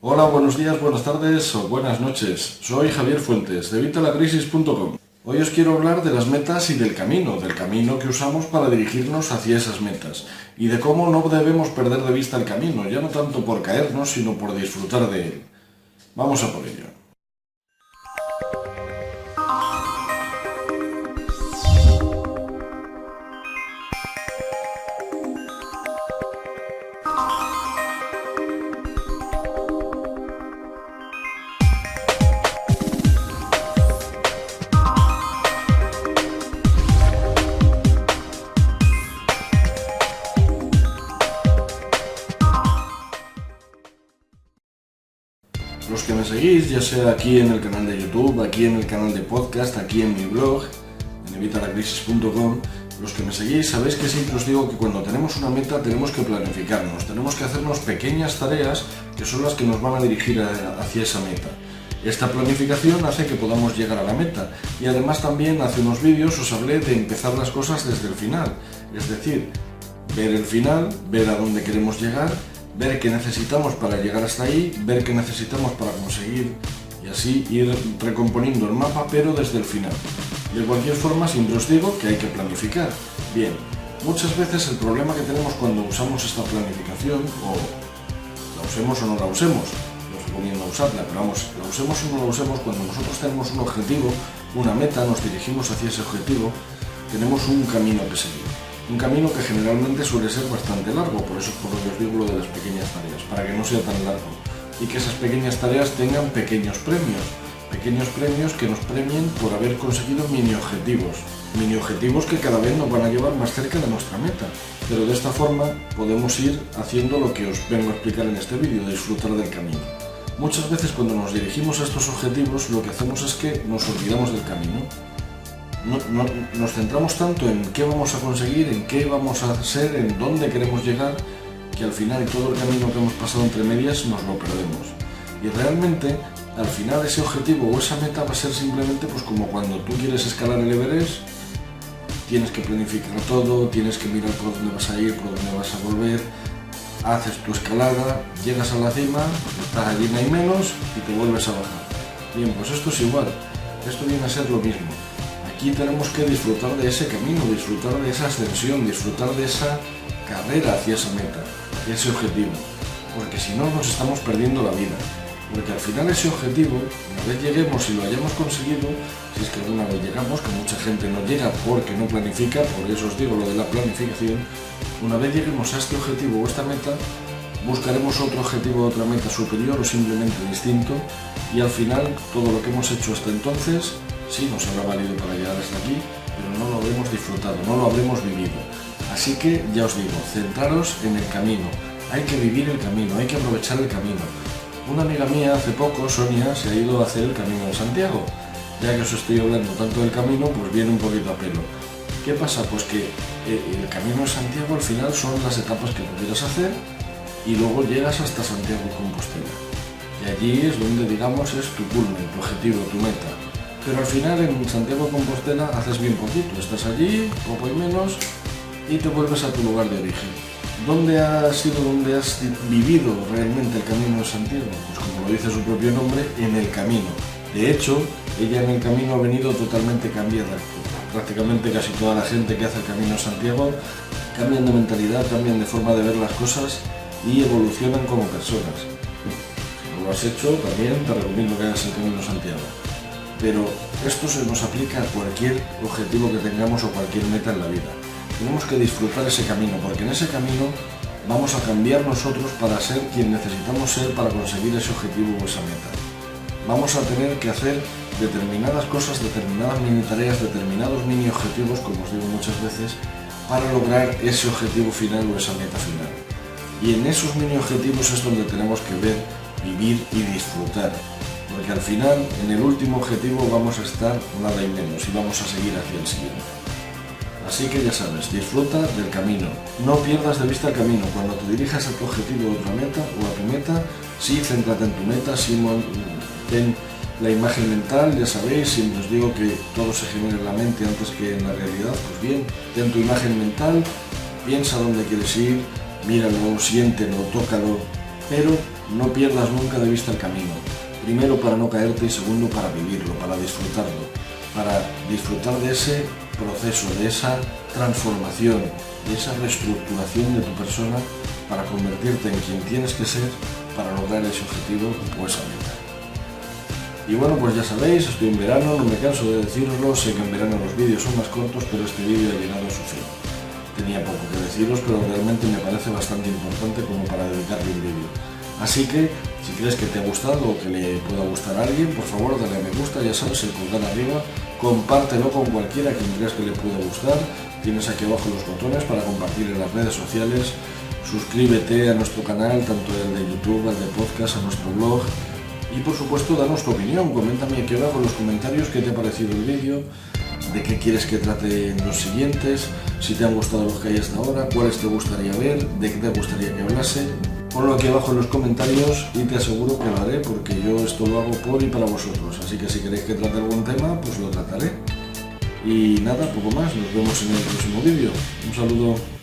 Hola, buenos días, buenas tardes o buenas noches. Soy Javier Fuentes de Vitalacrisis.com. Hoy os quiero hablar de las metas y del camino, del camino que usamos para dirigirnos hacia esas metas y de cómo no debemos perder de vista el camino, ya no tanto por caernos, sino por disfrutar de él. Vamos a por ello. Que me seguís, ya sea aquí en el canal de YouTube, aquí en el canal de podcast, aquí en mi blog, en evitalacrisis.com, los que me seguís sabéis que siempre os digo que cuando tenemos una meta tenemos que planificarnos, tenemos que hacernos pequeñas tareas que son las que nos van a dirigir hacia esa meta. Esta planificación hace que podamos llegar a la meta y además también hace unos vídeos os hablé de empezar las cosas desde el final, es decir, ver el final, ver a dónde queremos llegar, ver qué necesitamos para llegar hasta ahí, ver qué necesitamos para conseguir y así ir recomponiendo el mapa pero desde el final. De cualquier forma siempre os digo que hay que planificar. Bien, muchas veces el problema que tenemos cuando usamos esta planificación o la usemos o no la usemos, no recomiendo usarla, pero vamos, la usemos o no la usemos, cuando nosotros tenemos un objetivo, una meta, nos dirigimos hacia ese objetivo, tenemos un camino que seguir. Un camino que generalmente suele ser bastante largo, por eso es por lo que os digo lo de las pequeñas tareas, para que no sea tan largo. Y que esas pequeñas tareas tengan pequeños premios, pequeños premios que nos premien por haber conseguido mini objetivos. Mini objetivos que cada vez nos van a llevar más cerca de nuestra meta. Pero de esta forma podemos ir haciendo lo que os vengo a explicar en este vídeo, disfrutar del camino. Muchas veces cuando nos dirigimos a estos objetivos lo que hacemos es que nos olvidamos del camino. No- no- nos centramos tanto en qué vamos a conseguir, en qué vamos a hacer, en dónde queremos llegar, que al final todo el camino que hemos pasado entre medias nos lo perdemos. Y realmente, al final ese objetivo o esa meta va a ser simplemente pues como cuando tú quieres escalar el Everest, tienes que planificar todo, tienes que mirar por dónde vas a ir, por dónde vas a volver, haces tu escalada, llegas a la cima, estás allí no hay menos y te vuelves a bajar. Bien, pues esto es igual, esto viene a ser lo mismo. Aquí tenemos que disfrutar de ese camino, disfrutar de esa ascensión, disfrutar de esa carrera hacia esa meta, ese objetivo, porque si no nos estamos perdiendo la vida. Porque al final ese objetivo, una vez lleguemos y lo hayamos conseguido, si es que alguna vez llegamos, que mucha gente no llega porque no planifica, por eso os digo lo de la planificación, una vez lleguemos a este objetivo o esta meta, buscaremos otro objetivo, otra meta superior o simplemente distinto y al final todo lo que hemos hecho hasta entonces sí nos habrá valido para llegar hasta aquí, pero no lo habremos disfrutado, no lo habremos vivido. Así que ya os digo, centraros en el camino, hay que vivir el camino, hay que aprovechar el camino. Una amiga mía hace poco, Sonia, se ha ido a hacer el Camino de Santiago. Ya que os estoy hablando tanto del camino, pues viene un poquito a pelo. ¿Qué pasa? Pues que eh, el Camino de Santiago al final son las etapas que pudieras hacer y luego llegas hasta Santiago de Compostela. Y allí es donde, digamos, es tu culmen, tu objetivo, tu meta. Pero al final en Santiago de Compostela haces bien poquito. Estás allí, poco y menos, y te vuelves a tu lugar de origen. ¿Dónde has sido, dónde has vivido realmente el camino de Santiago? Pues como lo dice su propio nombre, en el camino. De hecho, ella en el camino ha venido totalmente cambiada. Prácticamente casi toda la gente que hace el camino de Santiago cambian de mentalidad, cambian de forma de ver las cosas y evolucionan como personas. Si no lo has hecho, también te recomiendo que hagas el camino de Santiago. Pero esto se nos aplica a cualquier objetivo que tengamos o cualquier meta en la vida tenemos que disfrutar ese camino, porque en ese camino vamos a cambiar nosotros para ser quien necesitamos ser para conseguir ese objetivo o esa meta. Vamos a tener que hacer determinadas cosas, determinadas mini tareas, determinados mini objetivos, como os digo muchas veces, para lograr ese objetivo final o esa meta final. Y en esos mini objetivos es donde tenemos que ver, vivir y disfrutar. Porque al final, en el último objetivo vamos a estar nada y menos y vamos a seguir hacia el siguiente. Así que ya sabes, disfruta del camino. No pierdas de vista el camino. Cuando te dirijas a tu objetivo o a tu meta, o a tu meta, sí, céntrate en tu meta, sí, ten la imagen mental, ya sabéis, siempre os digo que todo se genera en la mente antes que en la realidad, pues bien, ten tu imagen mental, piensa dónde quieres ir, míralo, siéntelo, tócalo, pero no pierdas nunca de vista el camino. Primero para no caerte y segundo para vivirlo, para disfrutarlo, para disfrutar de ese proceso, de esa transformación, de esa reestructuración de tu persona para convertirte en quien tienes que ser para lograr ese objetivo o esa meta. Y bueno, pues ya sabéis, estoy en verano, no me canso de deciroslo, sé que en verano los vídeos son más cortos, pero este vídeo ha llegado a su fin. Tenía poco que deciros, pero realmente me parece bastante importante como para dedicarle un vídeo. Así que, si crees que te ha gustado o que le pueda gustar a alguien, por favor dale a me gusta, ya sabes, el pulgar arriba, compártelo con cualquiera quien creas que le pueda gustar, tienes aquí abajo los botones para compartir en las redes sociales, suscríbete a nuestro canal, tanto el de YouTube, al de podcast, a nuestro blog, y por supuesto danos tu opinión, coméntame aquí abajo en los comentarios qué te ha parecido el vídeo, de qué quieres que trate en los siguientes, si te han gustado los que hay hasta ahora, cuáles te gustaría ver, de qué te gustaría que hablase, Ponlo aquí abajo en los comentarios y te aseguro que lo haré porque yo esto lo hago por y para vosotros. Así que si queréis que trate algún tema, pues lo trataré. Y nada, poco más. Nos vemos en el próximo vídeo. Un saludo.